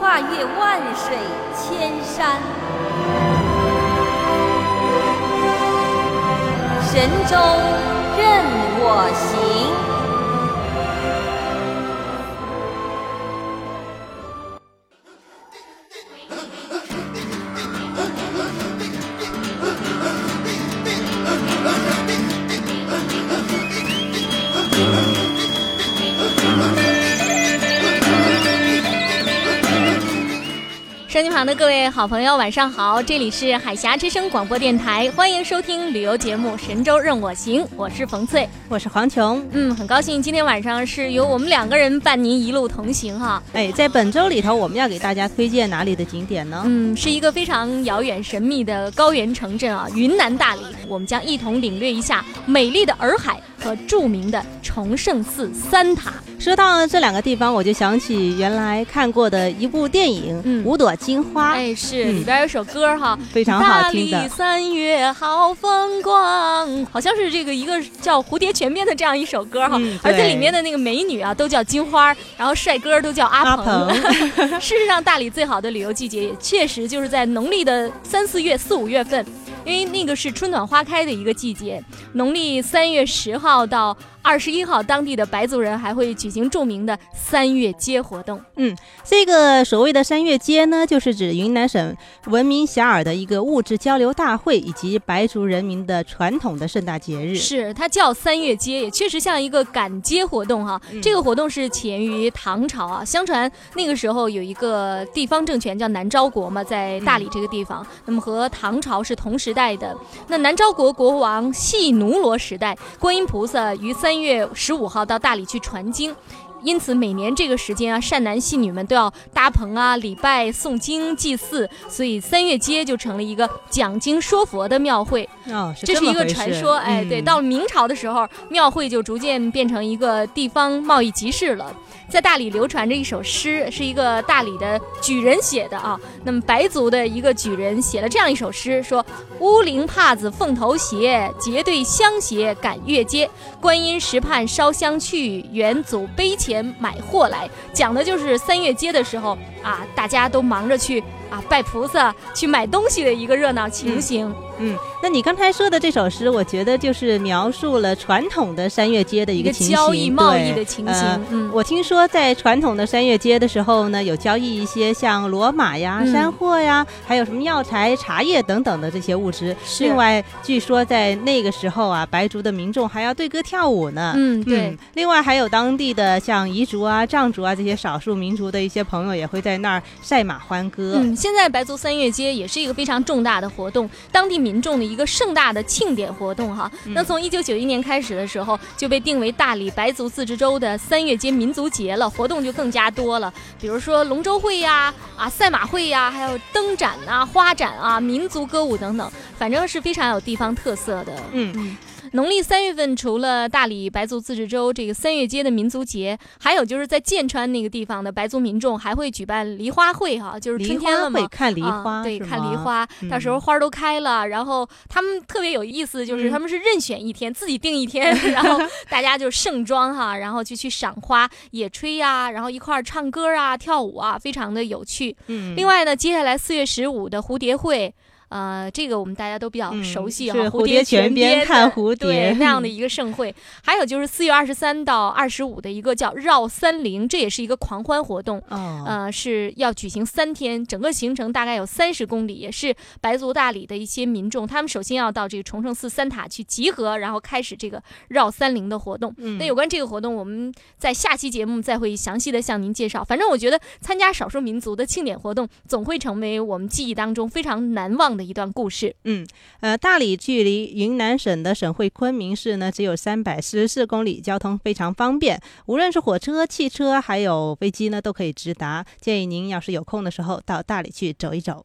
跨越万水千山，神州任我行。旁的各位好朋友，晚上好！这里是海峡之声广播电台，欢迎收听旅游节目《神州任我行》，我是冯翠，我是黄琼。嗯，很高兴今天晚上是由我们两个人伴您一路同行哈。哎，在本周里头，我们要给大家推荐哪里的景点呢？嗯，是一个非常遥远神秘的高原城镇啊，云南大理。我们将一同领略一下美丽的洱海和著名的崇圣寺三塔。说到这两个地方，我就想起原来看过的一部电影《五朵金花》。哎，是里边有首歌哈，非常好听的。大理三月好风光，好像是这个一个叫《蝴蝶泉边》的这样一首歌哈。而且里面的那个美女啊，都叫金花，然后帅哥都叫阿鹏。事实上，大理最好的旅游季节也确实就是在农历的三四月、四五月份。因为那个是春暖花开的一个季节，农历三月十号到二十一号，当地的白族人还会举行著名的三月街活动。嗯，这个所谓的三月街呢，就是指云南省闻名遐迩的一个物质交流大会，以及白族人民的传统的盛大节日。是，它叫三月街，也确实像一个赶街活动哈。这个活动是起源于唐朝啊，相传那个时候有一个地方政权叫南诏国嘛，在大理这个地方，那么和唐朝是同时代的。那南诏国国王细奴罗时代，观音菩萨于三月十五号到大理去传经。因此，每年这个时间啊，善男信女们都要搭棚啊，礼拜、诵经、祭祀，所以三月街就成了一个讲经说佛的庙会。哦，这是一个传说。哎，对，到了明朝的时候，庙会就逐渐变成一个地方贸易集市了。在大理流传着一首诗，是一个大理的举人写的啊。那么白族的一个举人写了这样一首诗，说：“乌灵帕子凤头鞋，结对香鞋赶月街。观音石畔烧香去，元祖碑前买货来。”讲的就是三月街的时候啊，大家都忙着去啊拜菩萨、去买东西的一个热闹情形。嗯，那你刚才说的这首诗，我觉得就是描述了传统的山月街的一个情形，交易贸易的情形。嗯，我听说在传统的山月街的时候呢，有交易一些像骡马呀、山货呀，还有什么药材、茶叶等等的这些物资。另外，据说在那个时候啊，白族的民众还要对歌跳舞呢。嗯，对。另外，还有当地的像彝族啊、藏族啊这些少数民族的一些朋友也会在那儿赛马欢歌。嗯，现在白族三月街也是一个非常重大的活动，当地民。众的一个盛大的庆典活动哈，那从一九九一年开始的时候就被定为大理白族自治州的三月街民族节了，活动就更加多了，比如说龙舟会呀、啊赛马会呀，还有灯展啊、花展啊、民族歌舞等等，反正是非常有地方特色的。嗯嗯。农历三月份，除了大理白族自治州这个三月街的民族节，还有就是在剑川那个地方的白族民众还会举办梨花会哈，就是春天了嘛，看梨花，对，看梨花，到时候花都开了，然后他们特别有意思，就是他们是任选一天，自己定一天，然后大家就盛装哈，然后就去赏花、野炊呀，然后一块儿唱歌啊、跳舞啊，非常的有趣。嗯，另外呢，接下来四月十五的蝴蝶会。呃，这个我们大家都比较嗯熟悉哈，是蝴蝴蝶泉边边看蝴蝶对那样的一个盛会。还有就是四月二十三到二十五的一个叫绕三陵，这也是一个狂欢活动。哦，呃，是要举行三天，整个行程大概有三十公里，也是白族大理的一些民众，他们首先要到这个崇圣寺三塔去集合，然后开始这个绕三陵的活动。嗯那有关这个活动，我们在下期节目再会详细的向您介绍。反正我觉得参加少数民族的庆典活动，总会成为我们记忆当中非常难忘的一段故事。嗯呃，大理距离云南省的省会昆明市呢，只有三百四十四公里，交通非常方便，无论是火车、汽车还有飞机呢，都可以直达。建议您要是有空的时候到大理去走一走。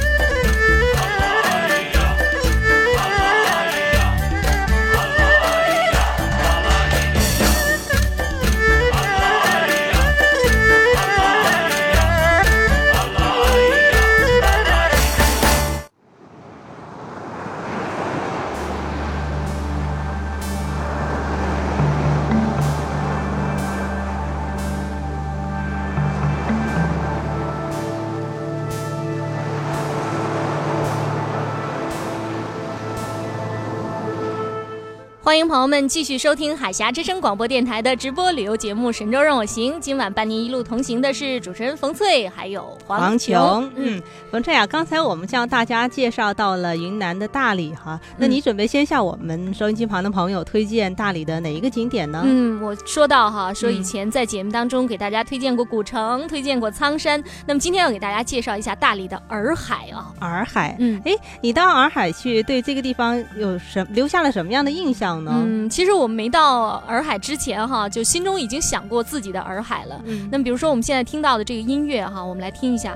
迎朋友们继续收听海峡之声广播电台的直播旅游节目《神州任我行》。今晚伴您一路同行的是主持人冯翠，还有黄琼。琼，嗯，冯翠啊，刚才我们向大家介绍到了云南的大理哈，那嗯你准备先向我们收音机旁的朋友推荐大理的哪一个景点呢？嗯，我说到哈，说以嗯前在节目当中给大家推荐过古城，推荐过苍山，那么今天要给大家介绍一下大理的洱海啊。洱海，嗯哎，你到洱海去，对这个地方有什留下了什么样的印象呢？嗯，其实我没到洱海之前哈，就心中已经想过自己的洱海了。嗯那么比如说我们现在听到的这个音乐哈，我们来听一下。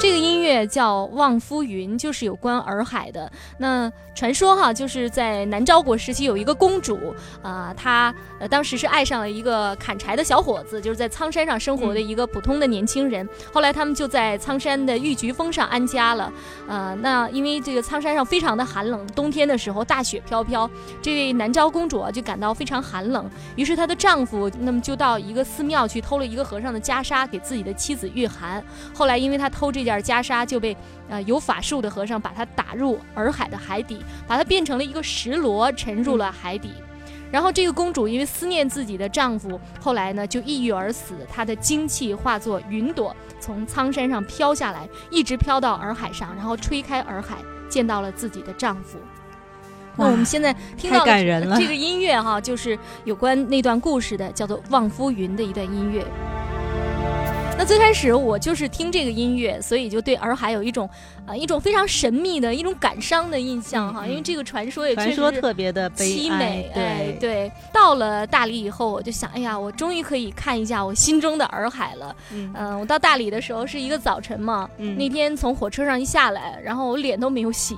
这个音乐叫《望夫云》，就是有关洱海的。那传说哈，就是在南诏国时期有一个公主啊、她呃当时是爱上了一个砍柴的小伙子，就是在苍山上生活的一个普通的年轻人。后来他们就在苍山的玉菊峰上安家了。呃，那因为这个苍山上非常的寒冷，冬天的时候大雪飘飘，这位南诏公主啊就感到非常寒冷，于是她的丈夫那么就到一个寺庙去偷了一个和尚的袈裟给自己的妻子御寒。后来因为他偷这件袈裟，就被呃有法术的和尚把他打入洱海的海底，把它变成了一个石螺，沉入了海底。然后这个公主因为思念自己的丈夫，后来呢就抑郁而死。她的精气化作云朵，从苍山上飘下来，一直飘到洱海上，然后吹开洱海，见到了自己的丈夫。那我们现在听到感人了的这个音乐哈，就是有关那段故事的，叫做《望夫云》的一段音乐。那最开始我就是听这个音乐，所以就对洱海有一种啊、一种非常神秘的一种感伤的印象哈，因为这个传说也确说特别的悲凄美，哎对，对。到了大理以后，我就想，哎呀，我终于可以看一下我心中的洱海了。嗯嗯、我到大理的时候是一个早晨嘛，嗯那天从火车上一下来，然后我脸都没有洗，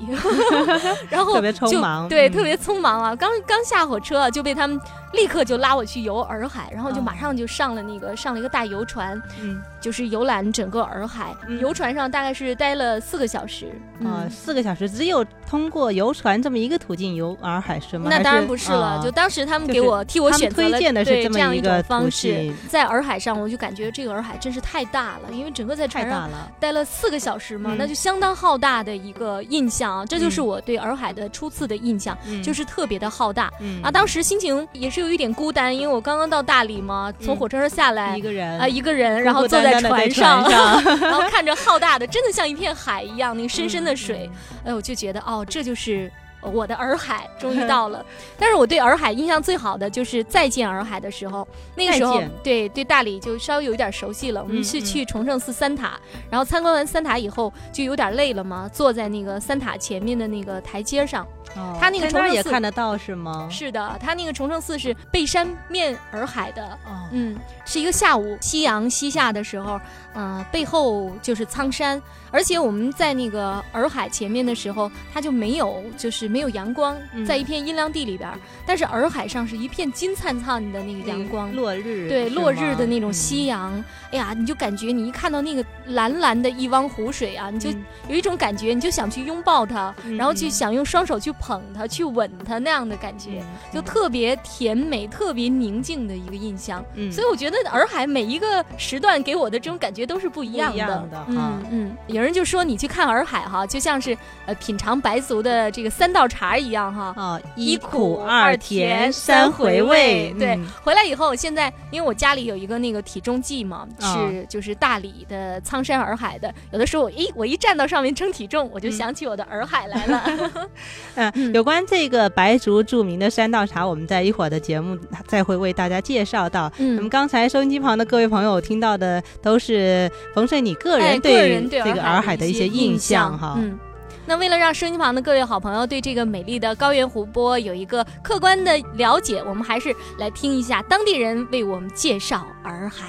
然后特别匆就忙对，嗯特别匆忙啊！刚刚下火车就被他们立刻就拉我去游洱海，然后就哦马上就上了那个上了一个大游船，嗯就是游览整个洱海。嗯游船上大概是待了四个小时，啊，嗯。四个小时只有通过游船这么一个途径游洱海是吗？那当然不是了，啊就当时他们就是给我替我选择了推荐的是这么对这样一种方式，在洱海上，我就感觉这个洱海真是太大了，因为整个在船上。待了四个小时嘛，嗯。那就相当浩大的一个印象。啊，这就是嗯。我对洱海的初次的印象，嗯。就是特别的浩大。嗯。啊，当时心情也是有一点孤单，因为我刚刚到大理嘛，从嗯火车上下来一个人。啊，一个人，然后坐在船船上。然后看着浩大的，真的像一片海一样，那个深深的嗯水，哎，我就觉得哦，这就是。我的洱海终于 到了，但是我对洱海印象最好的就是再见洱海的时候，那个时候对对大理就稍微有一点熟悉了。我们是去崇圣寺三塔，然后参观完三塔以后就有点累了嘛，坐在那个三塔前面的那个台阶上，哦他那个重圣寺看得到是吗？是的，它那个重圣寺是背山面洱海的，哦，嗯，是一个下午，夕阳西下的时候，嗯、背后就是苍山，而且我们在那个洱海前面的时候，它就没有就是没有阳光，嗯。在一片阴凉地里边，但是洱海上是一片金灿灿的那个阳光。落日，对落日的那种夕阳，哎呀，你就感觉你一看到那个蓝蓝的一汪湖水啊，你就嗯。有一种感觉，你就想去拥抱它，嗯然后去想用双手去捧它、去吻它那样的感觉，嗯就特别甜美、特别宁静的一个印象。嗯所以我觉得洱海每一个时段给我的这种感觉都是不一样的。一样的哈嗯嗯，有人就说你去看洱海哈，就像是呃品尝白族的这个三道茶一样哈。啊，一苦二甜三回味。对嗯，回来以后，现在因为我家里有一个那个体重计嘛，哦是就是大理的苍山洱海的。有的时候我一我一站到上面称体重，我就嗯想起我的洱海来了。嗯，嗯有关这个白族著名的山道茶，我们在一会儿的节目再会为大家介绍到。嗯那么嗯，刚才收音机旁的各位朋友听到的都是冯顺你个哎，人个人对这个洱海的一些印象哈。嗯。那为了让收音机旁的各位好朋友对这个美丽的高原湖泊有一个客观的了解，我们还是来听一下当地人为我们介绍洱海。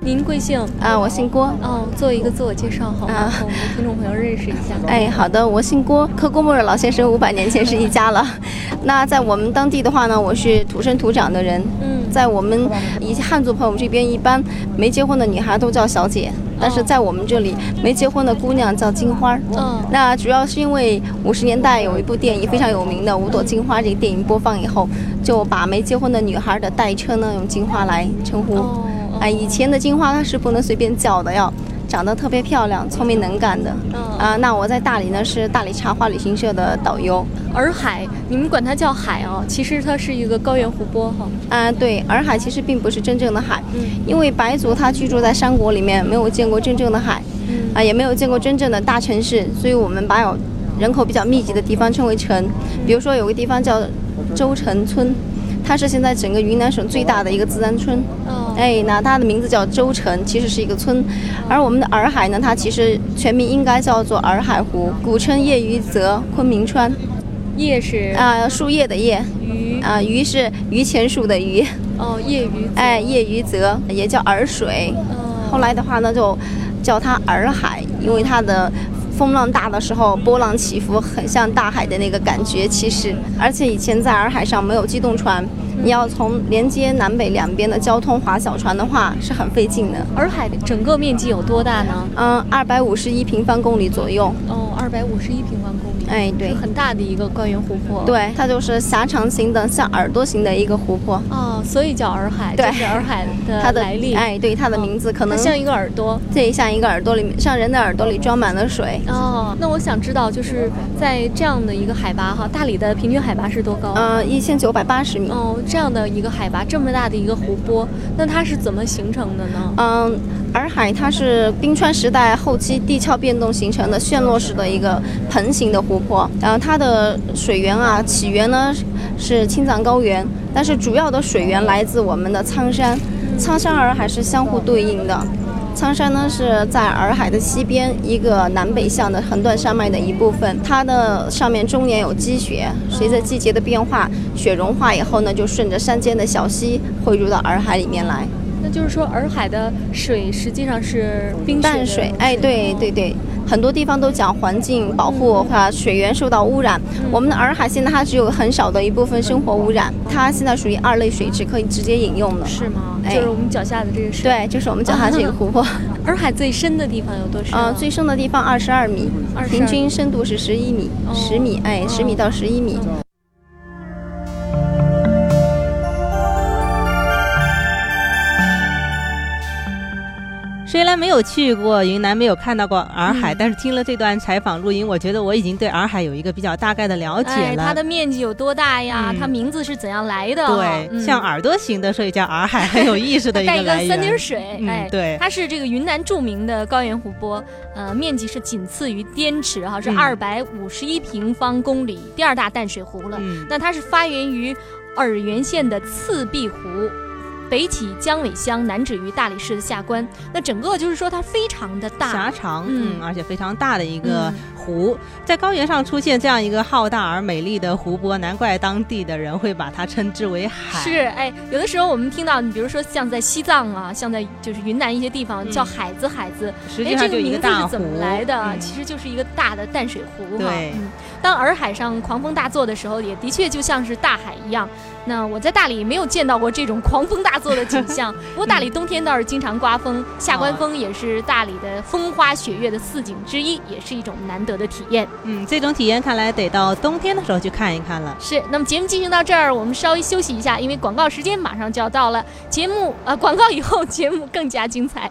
您贵姓？啊，我姓郭。哦，做一个自我介绍好吗？啊我们的听众朋友认识一下。哎，好的，我姓郭，和郭沫若老先生五百年前是一家了。那在我们当地的话呢，我是土生土长的人。嗯，在我们以及汉族朋友这边，一般没结婚的女孩都叫小姐，但是在我们这里，没结婚的姑娘叫金花儿。嗯那主要是因为五十年代有一部电影非常有名的《五朵金花》这个电影播放以后，就把没结婚的女孩的代称呢用金花来称呼。哦，哎，以前的金花它是不能随便叫的，要长得特别漂亮、聪明能干的。嗯啊、那我在大理呢是大理茶花旅行社的导游。洱海，你们管它叫海哦，其实它是一个高原湖泊哈。啊、对，洱海其实并不是真正的海，嗯因为白族他居住在山谷里面，没有见过真正的海，嗯啊、也没有见过真正的大城市，所以我们把有人口比较密集的地方称为城。比如说有个地方叫周城村，它是现在整个云南省最大的一个自然村。哦，哎，那它的名字叫周城，其实是一个村。而我们的洱海呢，它其实全名应该叫做洱海湖，古称叶鱼泽昆明川。叶是啊、树叶的叶，鱼啊、鱼是榆钱树的榆，哦，叶鱼哎，叶鱼泽也叫洱水。哦后来的话呢，就叫它洱海，因为它的风浪大的时候，波浪起伏，很像大海的那个感觉其实。而且以前在洱海上没有机动船，你要从连接南北两边的交通划小船的话，是很费劲的。洱海整个面积有多大呢？嗯，二百五十一平方公里左右。哦，二百五十一平方公里，哎，对，很大的一个高原湖泊。，对，它就是狭长型的，像耳朵型的一个湖泊。哦，所以叫洱海，对这是洱海的它的来历。哎，对，它的名字可能它像一个耳朵。这像一个耳朵里面，像人的耳朵里装满了水。哦，那我想知道，就是在这样的一个海拔哈，大理的平均海拔是多高？嗯，一千九百八十米。哦，这样的一个海拔，这么大的一个湖泊，那它是怎么形成的呢？嗯，洱海它是冰川时代后期地壳变动形成的旋落式的一个盆形的湖泊。然后它的水源啊，起源呢是青藏高原，但是主要的水源来自我们的苍山，苍山洱海是相互对应的。苍山呢是在洱海的西边一个南北向的横断山脉的一部分，它的上面终年有积雪，随着季节的变化，雪融化以后呢，就顺着山间的小溪汇入到洱海里面来。那就是说，洱海的水实际上是冰淡水，哎，对对对，很多地方都讲环境保护话水源受到污染。我们的洱海现在它只有很少的一部分生活污染，它现在属于二类水质，可以直接饮用的。是吗？哎就是我们脚下的这个水。，对，就是我们脚下这个湖泊，洱海最深的地方有多深啊？呃，最深的地方二十二米，22平均深度是十一米，哦十米，哎，十米到十一米。虽然没有去过云南，没有看到过洱海，嗯但是听了这段采访录音，我觉得我已经对洱海有一个比较大概的了解哎，了。它的面积有多大呀？嗯它名字是怎样来的？对，嗯像耳朵形的，所以叫洱海，很有意思的一带一个。三点水，嗯哎，对它是这个云南著名的高原湖泊，呃，面积是仅次于滇池哈，是嗯二百五十一平方公里，第二大淡水湖了。嗯，那它是发源于洱源县的次壁湖。北起江尾乡，南止于大理市的下关。那整个就是说它非常的大，狭长，嗯。嗯，而且非常大的一个嗯。湖，在高原上出现这样一个浩大而美丽的湖泊，难怪当地的人会把它称之为海。是，哎，有的时候我们听到，你比如说像在西藏啊，像在就是云南一些地方嗯。叫海子海子，哎，实际上就一这个名字是怎么来的？嗯。其实就是一个大的淡水湖哈。对。嗯，当洱海上狂风大作的时候，也的确就像是大海一样。那我在大理没有见到过这种狂风大作的景象，不过大理冬天倒是经常刮风，下关风也是大理的风花雪月的四景之一，也是一种难得的体验。嗯，这种体验看来得到冬天的时候去看一看了。是，那么节目进行到这儿，我们稍微休息一下，因为广告时间马上就要到了。节目呃，广告以后节目更加精彩。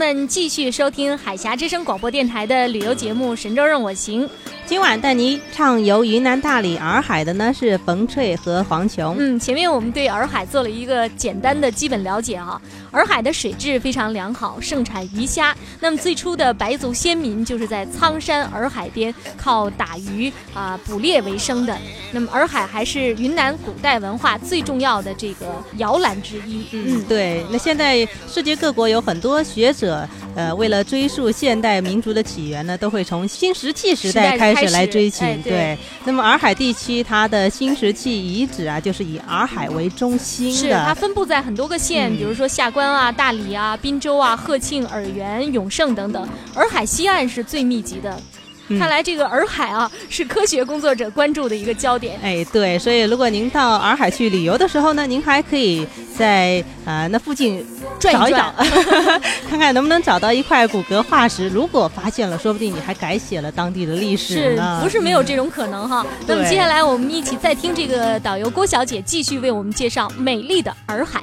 们继续收听海峡之声广播电台的旅游节目《神州任我行》。今晚带您畅游云南大理洱海的呢是冯翠和黄琼。嗯，前面我们对洱海做了一个简单的基本了解啊。洱海的水质非常良好，盛产鱼虾。那么最初的白族先民就是在苍山洱海边靠打鱼啊、捕猎为生的。那么洱海还是云南古代文化最重要的这个摇篮之一。嗯，对。那现在世界各国有很多学者，呃，为了追溯现代民族的起源呢，都会从新石器时代开始来追寻。哎、对。对。那么洱海地区它的新石器遗址啊，就是以洱海为中心的。是它分布在很多个县，嗯、比如说下关。啊，大理啊，滨州啊，鹤庆、洱源、永胜等等，洱海西岸是最密集的。嗯看来这个洱海啊，是科学工作者关注的一个焦点。哎，对，所以如果您到洱海去旅游的时候呢，您还可以在啊、呃、那附近找一找，看看能不能找到一块骨骼化石。如果发现了，说不定你还改写了当地的历史呢。是不是没有这种可能哈？那么接下来我们一起再听这个导游郭小姐继续为我们介绍美丽的洱海。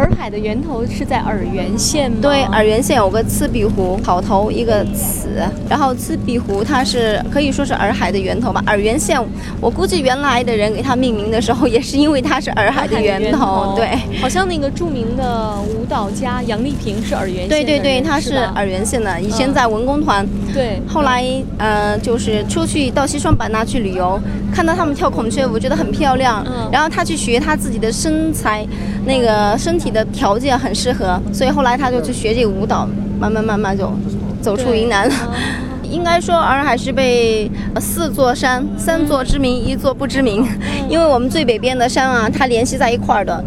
洱海的源头是在洱源县吗？对，洱源县有个糍鼻湖，草头一个此，然后糍鼻湖它是可以说是洱海的源头吧。洱源县，我估计原来的人给它命名的时候，也是因为它是洱海的源头。对，好像那个著名的舞蹈家杨丽萍是洱源县对对对，她是洱源县的，以前在文工团。对，后来呃，就是出去到西双版纳去旅游，看到他们跳孔雀舞，觉得很漂亮。嗯，然后她去学，她自己的身材，那个身体的条件很适合，所以后来他就去学这个舞蹈，慢慢慢慢就走出云南了。应该说洱海是被四座山、三座知名，一座不知名，因为我们最北边的山啊，它联系在一块儿的。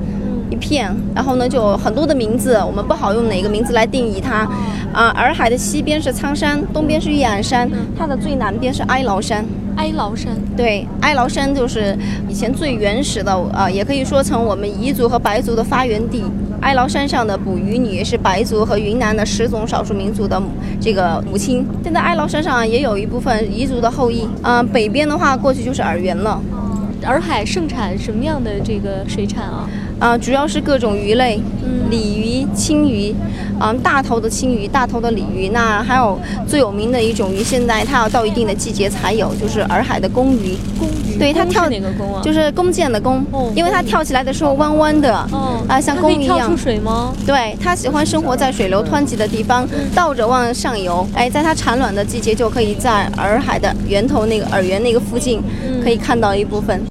一片，然后呢，就有很多的名字，我们不好用哪个名字来定义它。啊，洱海的西边是苍山，东边是玉案山，它的最南边是哀牢山。哀牢山，对，哀牢山就是以前最原始的，呃，也可以说成我们彝族和白族的发源地。哀牢山上的捕鱼女是白族和云南的十种少数民族的这个母亲。现在哀牢山上也有一部分彝族的后裔。嗯、呃，北边的话过去就是洱源了。洱海盛产什么样的这个水产啊？啊、呃，主要是各种鱼类，嗯，鲤鱼、青鱼，啊、呃，大头的青鱼、大头的鲤鱼。那还有最有名的一种鱼，现在它要到一定的季节才有，就是洱海的公鱼。公鱼，对它跳哪个公啊？就是弓箭的弓，哦、因为它跳起来的时候弯弯的，哦，啊、呃，像公鱼一样。跳出水吗？对，它喜欢生活在水流湍急的地方，嗯、倒着往上游。哎，在它产卵的季节，就可以在洱海的源头那个洱源那个附近，嗯、可以看到一部分。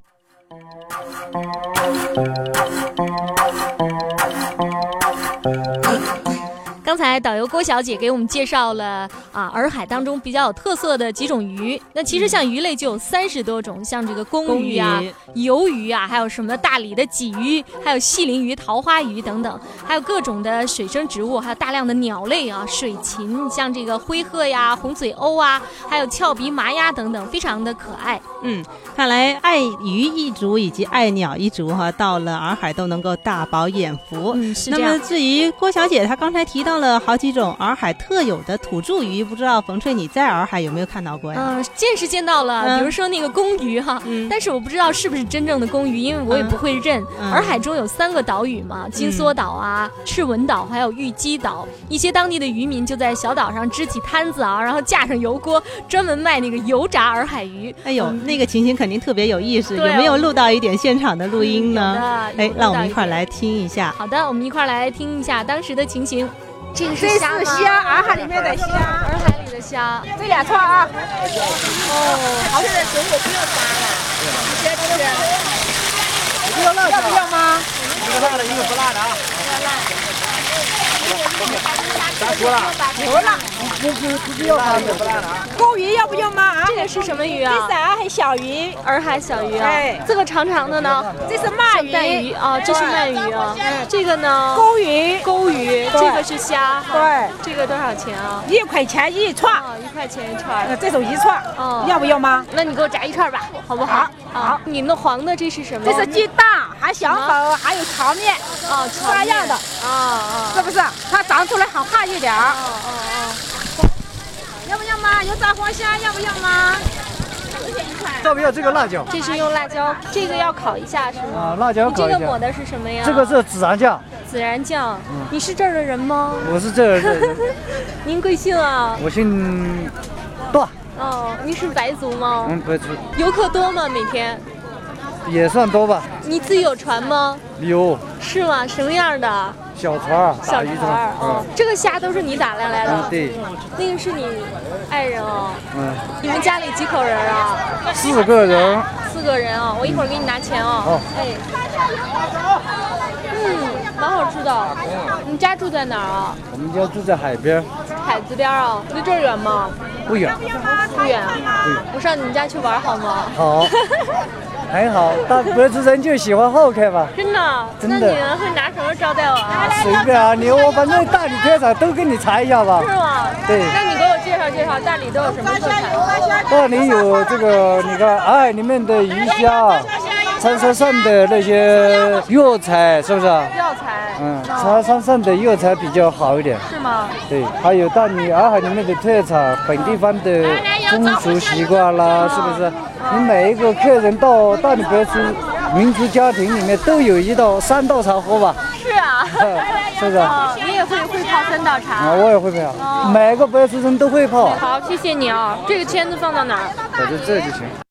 刚才导游郭小姐给我们介绍了啊，洱海当中比较有特色的几种鱼。那其实像鱼类就有三十多种，像这个公鱼啊、鱿鱼啊，还有什么大理的鲫鱼，还有细鳞鱼、桃花鱼等等，还有各种的水生植物，还有大量的鸟类啊，水禽，像这个灰鹤呀、红嘴鸥啊，还有俏鼻麻鸭等等，非常的可爱。嗯，看来爱鱼一族以及爱鸟一族哈，到了洱海都能够大饱眼福。嗯，是这样那么至于郭小姐她刚才提到了。好几种洱海特有的土著鱼，不知道冯翠你在洱海有没有看到过呀？嗯，见是见到了，嗯比如说那个公鱼哈，嗯但是我不知道是不是真正的公鱼，因为我也不会认。嗯洱海中有三个岛屿嘛，金梭岛啊、赤纹岛还有玉鸡岛，一些当地的渔民就在小岛上支起摊子啊，然后架上油锅，专门卖那个油炸洱海鱼。哎呦，那个情形肯定特别有意思，对有没有录到一点现场的录音呢？哎，让我们一块儿来听一下。好的，我们一块儿来听一下当时的情形。这个是这虾吗？是虾，洱海里面的虾，洱海里的虾。这两串啊，哦，好，现在水果不用杀了，直接吃。要不要吗？一个辣的，一个不辣的啊。咱说了，不辣，不辣的啊。公鱼要不要吗？啊，这个是什么鱼啊？这是洱海小鱼，洱海小鱼啊。哎这个长长的呢？这是鳗带鱼鱼，啊，这是鳗鱼啊。这个呢？钩鱼，钩鱼，这个是虾哈。对，这个多少钱啊？一块钱一串，啊，一块钱一串那，这种一串，哦要不要吗？那你给我炸一串吧，好不好？好，你那黄的这是什么？这是鸡蛋，还小粉，还有荞面，哦，荞面三样的，啊啊。是不是？它长出来好看一点儿。哦哦要不要吗？有炸黄虾，要不要吗？要不要这个辣椒哦，？这是用辣椒，这个要烤一下是吗？啊，辣椒你烤一下。这个抹的是什么呀？这个是孜然酱，孜然酱。你是这儿的人吗？我是这儿的人，您贵姓啊？我姓段，哦，您是白族吗？嗯，白族，游客多吗？每天？也算多吧。你自己有船吗？有是吗？什么样的？小船儿，打小鱼船儿这个虾都是你打来来的那个是你爱人哦。嗯，你们家里几口人啊？四个人，四个人啊。我一会儿给你拿钱哦。哦哎。嗯，蛮好吃的。你家住在哪儿啊？我们家住在海边，海子边儿啊？离这儿远吗？不远，不远啊。我上你们家去玩好吗？好，还好，大白族人就喜欢好客吧。真的？真的那你们会拿什么招待我啊？随便啊，你我反正大理特产都给你查一下吧。是吗？对那你给我介绍介绍大理都有什么特产？大理有这个，你看洱海里面的鱼虾，长沙上的那些药材，是不是？药材。嗯，长沙上的药材比较好一点。是吗？对，还有大理洱海里面的特产，本地方的风俗习惯啦，是不是？你每一个客人到大理白族民族家庭里面都有一道三道茶喝吧？是啊。是不是？哦，你也会会泡三道茶啊，茶。我也会泡，每个白族人都会泡，好，谢谢你啊。这个签子放到哪儿？摆在这就行。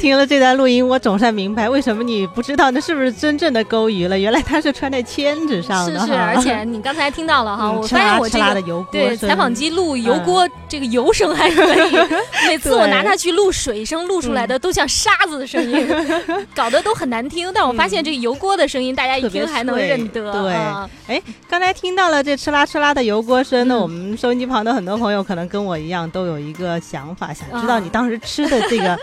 听了这段录音，我总算明白为什么你不知道那是不是真正的钩鱼了。原来它是穿在签子上的。是是，而且你刚才听到了哈，嗯我发现我这个的油锅对采访机录油锅这个油声还可以，每次我拿它去录水声，录出来的 都像沙子的声音，搞得都很难听。但我发现这个油锅的声音，大家一听还能认得。对啊哎，刚才听到了这吃啦吃啦的油锅声呢，嗯我们收音机旁的很多朋友可能跟我一样都有一个想法，想知道啊你当时吃的这个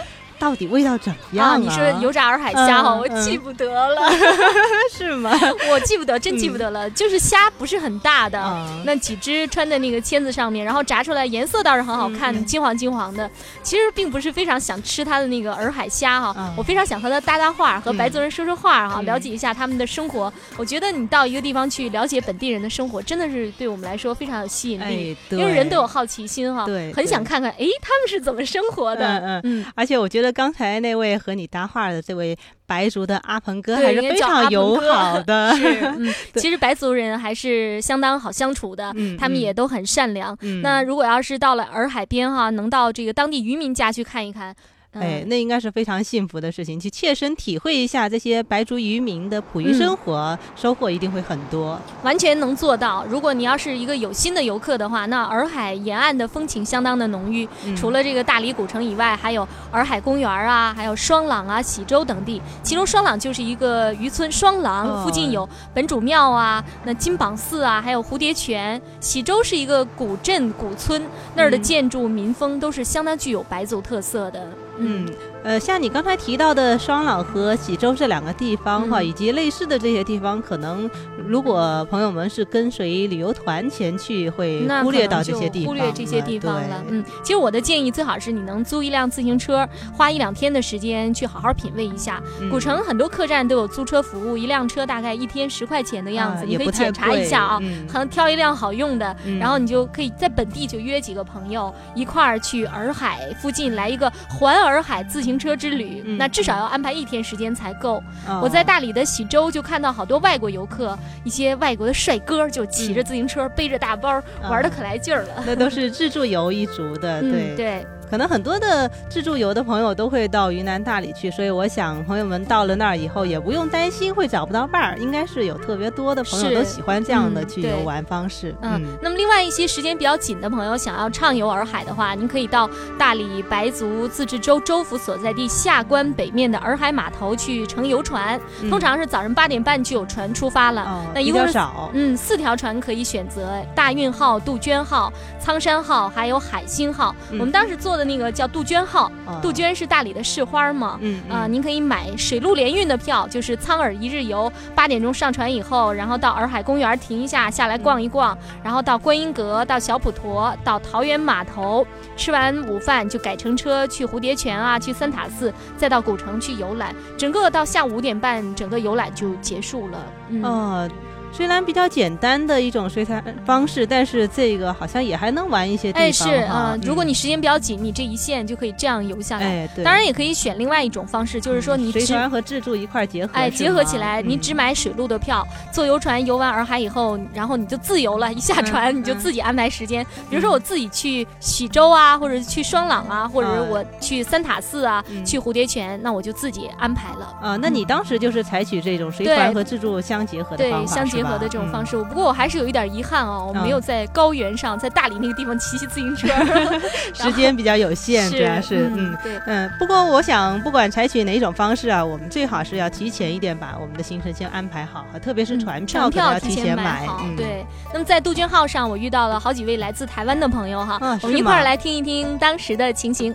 到底味道怎么样啊，你说油炸洱海虾哈，我记不得了，是吗？我记不得，真记不得了。就是虾不是很大的嗯，那几只穿在那个签子上面，然后炸出来颜色倒是很好看，金黄金黄的。其实并不是非常想吃它的那个洱海虾哈嗯，我非常想和它搭搭话，和白族人说说话哈，嗯了解一下他们的生活。我觉得你到一个地方去了解本地人的生活，真的是对我们来说非常有吸引力。因为人都有好奇心哈，对很想看看，哎，他们是怎么生活的。嗯嗯。嗯，而且我觉得刚才那位和你搭话的这位白族的阿鹏哥还是非常友好的，其实白族人还是相当好相处的，嗯他们嗯。也都很善良。嗯。那如果要是到了洱海边哈，能到这个当地渔民家去看一看，嗯哎，那应该是非常幸福的事情，去切身体会一下这些白族渔民的捕鱼嗯生活，收获一定会很多。完全能做到。如果你要是一个有心的游客的话，那洱海沿岸的风情相当的浓郁。嗯除了这个大理古城以外，还有洱海公园啊，还有双廊啊、喜洲等地。其中双廊就是一个渔村，双廊哦附近有本主庙啊、那金榜寺啊，还有蝴蝶泉。喜洲是一个古镇古村，那儿的嗯建筑民风都是相当具有白族特色的。嗯，呃，像你刚才提到的双廊和喜洲这两个地方哈，以及类似的这些地方，可能如果朋友们是跟随旅游团前去，会忽略到这些地方，忽略这些地方了。嗯，其实我的建议最好是你能租一辆自行车，花一两天的时间去好好品味一下。古城很多客栈都有租车服务，一辆车大概一天十块钱的样子，你可以检查一下啊，能挑一辆好用的，然后你就可以在本地就约几个朋友一块儿去洱海附近来一个环洱海自行。车之旅，那至少要安排一天时间才够。我在大理的喜洲就看到好多外国游客，一些外国的帅哥就骑着自行车，背着大包，玩的可来劲儿了。那都是自助游一族的，对对。可能很多的自助游的朋友都会到云南大理去，所以我想朋友们到了那儿以后也不用担心会找不到伴儿，应该是有特别多的朋友都喜欢这样的去游玩方式。嗯，那么另外一些时间比较紧的朋友想要畅游洱海的话，您可以到大理白族自治州州府所在地下关北面的洱海码头去乘游船，通常是早上八点半就有船出发了。那一共少，嗯，四条船可以选择：大运号、杜鹃号、苍山号，还有海星号。我们当时坐。的那个叫杜鹃号，杜鹃是大理的市花嘛，嗯啊，您可以买水陆联运的票，就是苍耳一日游，八点钟上船以后，然后到洱海公园停一下，下来逛一逛，然后到观音阁，到小普陀，到桃园码头，吃完午饭就改乘车去蝴蝶泉啊，去三塔寺，再到古城去游览，整个到下午五点半，整个游览就结束了，嗯。虽然比较简单的一种随餐方式，但是这个好像也还能玩一些地方。哎，是啊，如果你时间比较紧，你这一线就可以这样游下来。哎，对。当然也可以选另外一种方式，就是说你随船和自助一块结合。哎，结合起来，你只买水路的票，坐游船游完洱海以后，然后你就自由了。一下船你就自己安排时间，比如说我自己去喜洲啊，或者去双廊啊，或者我去三塔寺啊，去蝴蝶泉，那我就自己安排了。啊，那你当时就是采取这种随船和自助相结合的方法，对，相结合的这种方式。不过我还是有一点遗憾哦，我没有在高原上，在大理那个地方骑骑自行车，时间比较有限，主要是嗯对嗯。不过我想，不管采取哪种方式啊，我们最好是要提前一点把我们的行程先安排好，特别是船票票要提前买好。对。那么在杜鹃号上，我遇到了好几位来自台湾的朋友哈，我们一块儿来听一听当时的情形。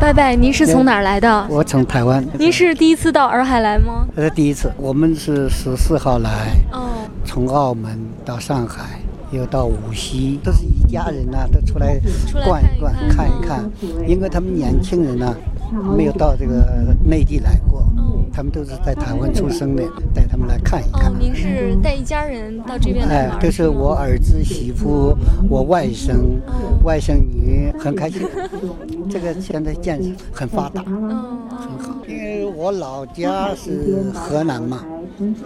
拜拜，您是从哪儿来的？我从台湾。您是第一次到洱海来吗？是第一次。我们是十四号来，哦，从澳门到上海，又到无锡，都是一家人呐，都出来逛一逛，看一看。因为他们年轻人呢，没有到这个内地来过。他们都是在台湾出生的，带他们来看一看。哦，您是带一家人到这边来哎，都是我儿子、媳妇、我外甥、外甥女，很开心。这个现在建设很发达，嗯，很好。因为我老家是河南嘛。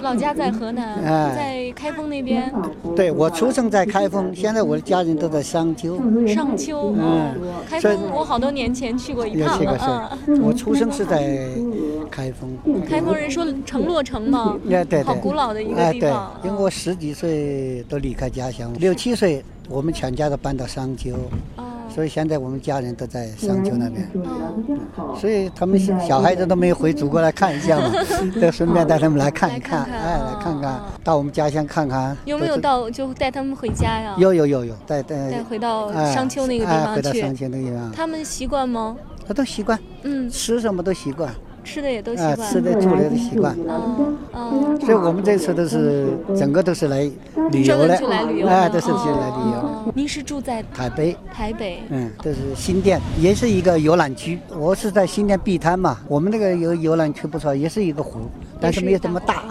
老家在河南，在开封那边。对，我出生在开封，现在我的家人都在商丘。商丘，嗯，开封我好多年前去过一趟了。嗯，我出生是在开封。开封人说城洛城嘛，好古老的一个地方。因为我十几岁都离开家乡，六七岁我们全家都搬到商丘。所以现在我们家人都在商丘那边，所以他们小孩子都没有回祖国来看一下嘛，都顺便带他们来看一看，哎，来看看，到我们家乡看看。有没有到就带他们回家呀？有有有有，带带带回到商丘那个地方去。回到商丘那个地方。他们习惯吗？他都习惯，嗯，吃什么都习惯。吃的也都习惯，吃的住的都习惯。嗯嗯，所以我们这次都是整个都是来旅游的，哎，都是去来旅游。您是住在台北？台北。嗯，这是新店，也是一个游览区。我是在新店碧滩嘛，我们那个游游览区不错，也是一个湖，但是没有这么大。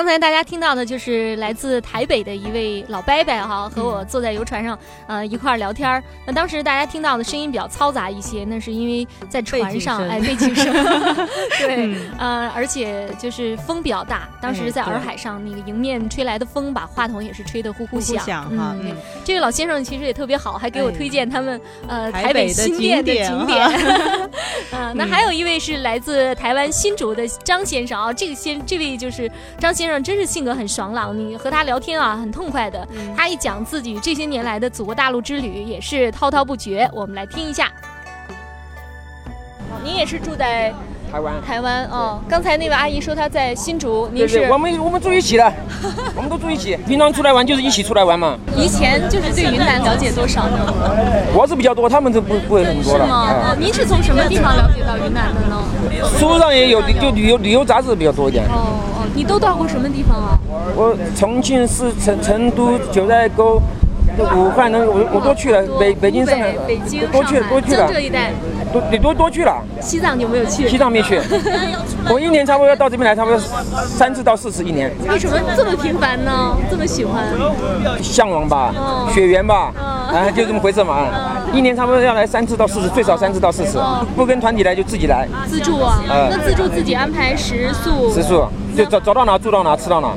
刚才大家听到的就是来自台北的一位老伯伯哈，和我坐在游船上，呃，一块儿聊天儿。那当时大家听到的声音比较嘈杂一些，那是因为在船上，哎，背景声。对，呃，而且就是风比较大。当时在洱海上，那个迎面吹来的风，把话筒也是吹得呼呼响。哈，这位老先生其实也特别好，还给我推荐他们呃台北新店的景点。嗯，那还有一位是来自台湾新竹的张先生啊，这个先这位就是张。先生真是性格很爽朗，你和他聊天啊，很痛快的。他一讲自己这些年来的祖国大陆之旅，也是滔滔不绝。我们来听一下。您也是住在台湾。台湾哦，刚才那位阿姨说她在新竹，您是？我们我们住一起的，我们都住一起，平常出来玩就是一起出来玩嘛。以前就是对云南了解多少呢？我是比较多，他们就不不会很多了。是吗？您是从什么地方了解到云南的呢？书上也有，就旅游旅游杂志比较多一点。哦哦，你都到过什么地方啊？我重庆市成成都九寨沟。武汉那，我我都去了，北北京、上海，北京、多去多去了，这一带，都你多多去了。西藏你有没有去？西藏没去。我一年差不多要到这边来，差不多三次到四次一年。为什么这么频繁呢？这么喜欢？向往吧，血缘吧，啊，就这么回事嘛。一年差不多要来三次到四次，最少三次到四次。不跟团体来就自己来。自助啊？那自助自己安排食宿？食宿就走走到哪住到哪，吃到哪。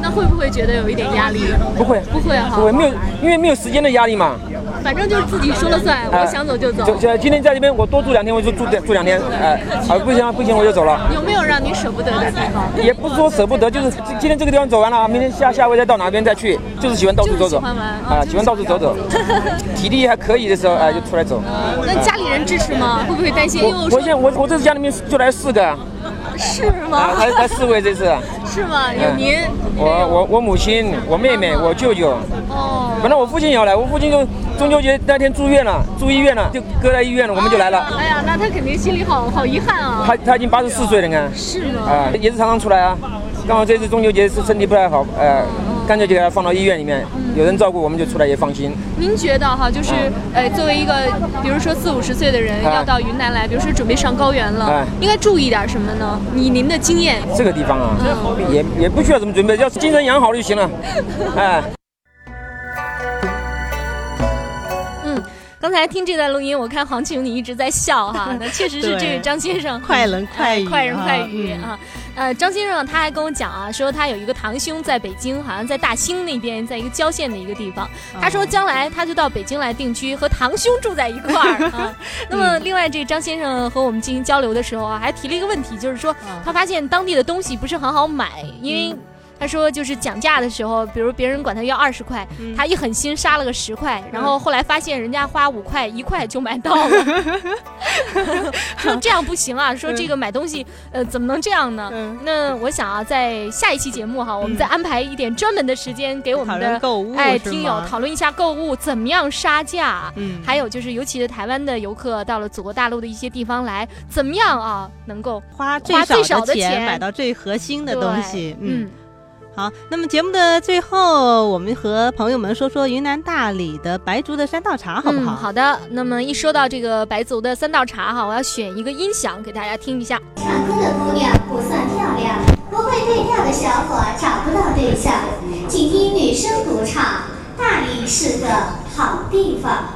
那会不会觉得有一点压力？不会，不会哈，不会，没有，因为没有时间的压力嘛。反正就是自己说了算，我想走就走。就今天在这边，我多住两天，我就住住两天，哎，啊不行不行，我就走了。有没有让你舍不得的地方？也不是说舍不得，就是今天这个地方走完了，明天下下回再到哪边再去，就是喜欢到处走走。喜欢玩啊，喜欢到处走走。体力还可以的时候，哎，就出来走。那家里人支持吗？会不会担心？我我现我我这次家里面就来四个。是吗？还还四位这次。是吗？有您。我我我母亲，我妹妹，我舅舅。哦。本来我父亲也要来，我父亲就中秋节那天住院了，住医院了，就搁在医院了，我们就来了。哎呀，那他肯定心里好好遗憾啊。他他已经八十四岁了，你看。是吗？啊，也是常常出来啊。刚好这次中秋节是身体不太好，呃。干脆就给他放到医院里面，有人照顾，我们就出来也放心。您觉得哈，就是呃，作为一个，比如说四五十岁的人要到云南来，比如说准备上高原了，应该注意点什么呢？以您的经验，这个地方啊，也也不需要怎么准备，要精神养好就行了，哎。刚才听这段录音，我看黄晴你一直在笑哈，那确实是这位张先生。快人快语，快人快语啊。呃，张先生他还跟我讲啊，说他有一个堂兄在北京，好像在大兴那边，在一个郊县的一个地方。他说将来他就到北京来定居，和堂兄住在一块儿 啊。那么另外，这张先生和我们进行交流的时候啊，还提了一个问题，就是说他发现当地的东西不是很好买，因为。他说，就是讲价的时候，比如别人管他要二十块，他一狠心杀了个十块，然后后来发现人家花五块一块就买到了，说这样不行啊，说这个买东西，呃，怎么能这样呢？那我想啊，在下一期节目哈，我们再安排一点专门的时间给我们的哎听友讨论一下购物怎么样杀价，嗯，还有就是尤其是台湾的游客到了祖国大陆的一些地方来，怎么样啊能够花最少的钱买到最核心的东西，嗯。好，那么节目的最后，我们和朋友们说说云南大理的白族的三道茶，好不好？好的。那么一说到这个白族的三道茶哈，我要选一个音响给大家听一下。唱歌的姑娘不算漂亮，不会对调的小伙找不到对象，请听女生独唱。大理是个好地方。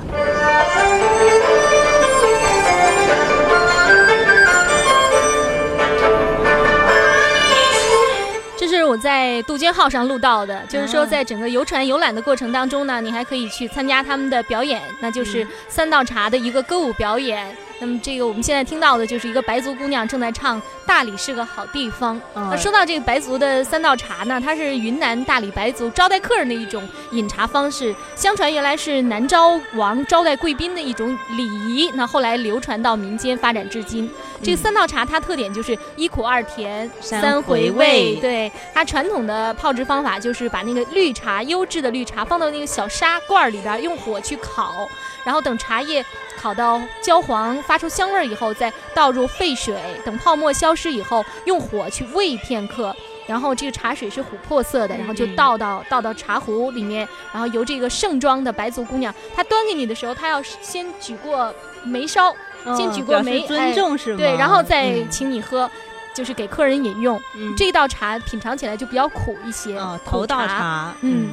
是我在杜鹃号上录到的，就是说，在整个游船游览的过程当中呢，你还可以去参加他们的表演，那就是三道茶的一个歌舞表演。那么这个我们现在听到的就是一个白族姑娘正在唱《大理是个好地方》。那说到这个白族的三道茶呢，它是云南大理白族招待客人的一种饮茶方式。相传原来是南诏王招待贵宾的一种礼仪，那后来流传到民间，发展至今。这个三道茶它特点就是一苦二甜三回味。对它传统的泡制方法就是把那个绿茶优质的绿茶放到那个小砂罐里边，用火去烤，然后等茶叶。烤到焦黄，发出香味儿以后，再倒入沸水，等泡沫消失以后，用火去煨片刻，然后这个茶水是琥珀色的，然后就倒到倒到茶壶里面，然后由这个盛装的白族姑娘，她端给你的时候，她要先举过眉梢，先举过眉，尊重是吗？对，然后再请你喝，就是给客人饮用。这道茶品尝起来就比较苦一些，头道茶，嗯。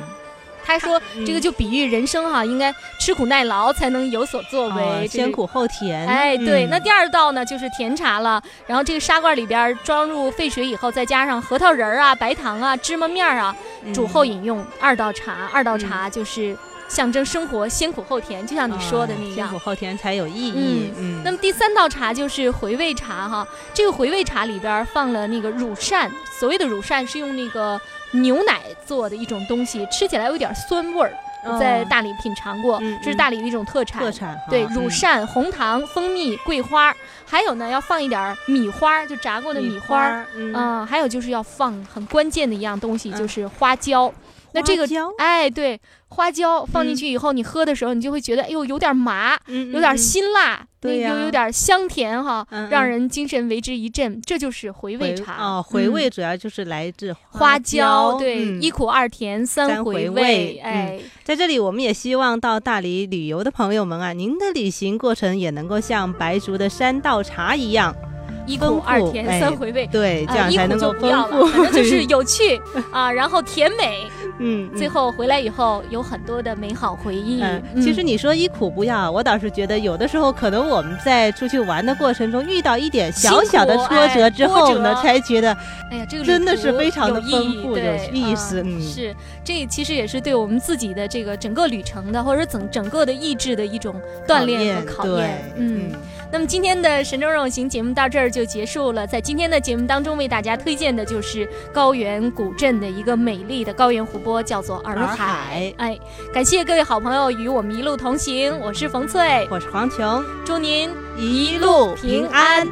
他说：“这个就比喻人生哈，应该吃苦耐劳才能有所作为，先苦后甜。哎，对。那第二道呢，就是甜茶了。然后这个砂罐里边装入沸水以后，再加上核桃仁儿啊、白糖啊、芝麻面儿啊，煮后饮用。二道茶，二道茶就是象征生活先苦后甜，就像你说的那样，先苦后甜才有意义。嗯。那么第三道茶就是回味茶哈，这个回味茶里边放了那个乳扇，所谓的乳扇是用那个。牛奶做的一种东西，吃起来有点酸味儿。在大理品尝过，这是大理的一种特产。特产对，乳扇、红糖、蜂蜜、桂花，还有呢要放一点米花，就炸过的米花。嗯，还有就是要放很关键的一样东西，就是花椒。那这个哎，对，花椒放进去以后，你喝的时候，你就会觉得，哎呦，有点麻，有点辛辣，对又有点香甜哈，让人精神为之一振。这就是回味茶哦，回味主要就是来自花椒，对，一苦二甜三回味。哎，在这里，我们也希望到大理旅游的朋友们啊，您的旅行过程也能够像白族的山道茶一样。一苦二甜三回味，对，这样才能够丰富。反正就是有趣 啊，然后甜美，嗯，最后回来以后有很多的美好回忆。其实你说一苦不要，我倒是觉得有的时候可能我们在出去玩的过程中遇到一点小小的挫折之后呢，才觉得，哎呀，这个真的是非常的丰富有意思。是，这其实也是对我们自己的这个整个旅程的，或者整整个的意志的一种锻炼和考验。嗯。那么今天的神州肉行节目到这儿就结束了。在今天的节目当中，为大家推荐的就是高原古镇的一个美丽的高原湖泊，叫做洱海。哎，感谢各位好朋友与我们一路同行，我是冯翠，我是黄琼，祝您一路平安。